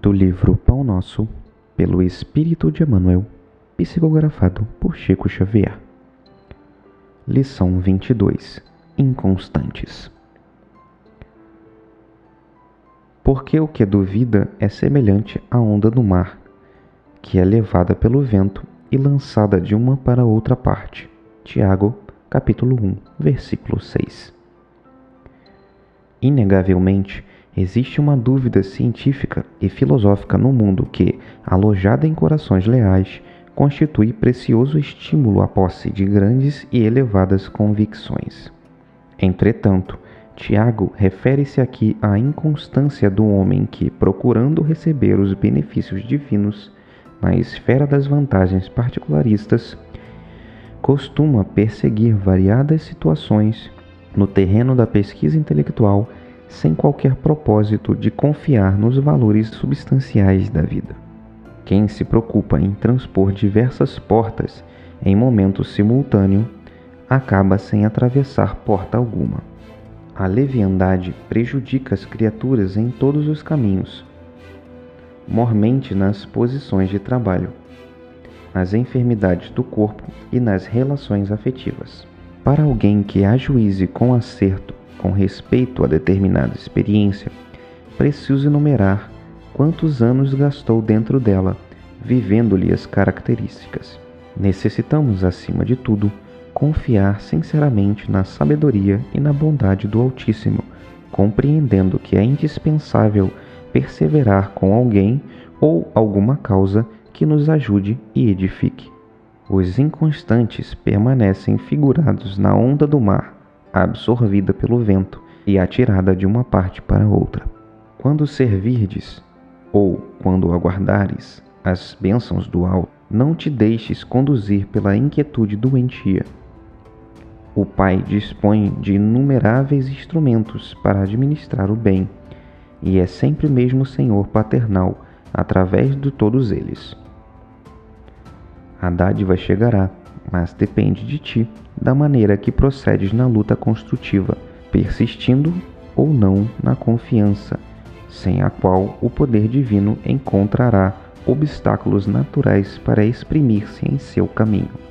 do livro Pão Nosso, pelo Espírito de Emmanuel, psicografado por Chico Xavier. Lição 22 Inconstantes Porque o que duvida é semelhante à onda do mar, que é levada pelo vento e lançada de uma para outra parte. Tiago, capítulo 1, versículo 6. Inegavelmente, existe uma dúvida científica e filosófica no mundo que, alojada em corações leais, constitui precioso estímulo à posse de grandes e elevadas convicções. Entretanto, Tiago refere-se aqui à inconstância do homem que, procurando receber os benefícios divinos na esfera das vantagens particularistas, costuma perseguir variadas situações no terreno da pesquisa intelectual sem qualquer propósito de confiar nos valores substanciais da vida. Quem se preocupa em transpor diversas portas em momento simultâneo acaba sem atravessar porta alguma. A leviandade prejudica as criaturas em todos os caminhos, mormente nas posições de trabalho, nas enfermidades do corpo e nas relações afetivas. Para alguém que ajuize com acerto com respeito a determinada experiência, preciso enumerar quantos anos gastou dentro dela, vivendo-lhe as características. Necessitamos, acima de tudo, confiar sinceramente na sabedoria e na bondade do Altíssimo, compreendendo que é indispensável perseverar com alguém ou alguma causa que nos ajude e edifique. Os inconstantes permanecem figurados na onda do mar, absorvida pelo vento e atirada de uma parte para outra. Quando servirdes, ou quando aguardares as bênçãos do alto, não te deixes conduzir pela inquietude doentia, o Pai dispõe de inumeráveis instrumentos para administrar o bem, e é sempre mesmo Senhor paternal através de todos eles. A dádiva chegará, mas depende de ti, da maneira que procedes na luta construtiva, persistindo ou não na confiança, sem a qual o poder divino encontrará obstáculos naturais para exprimir-se em seu caminho.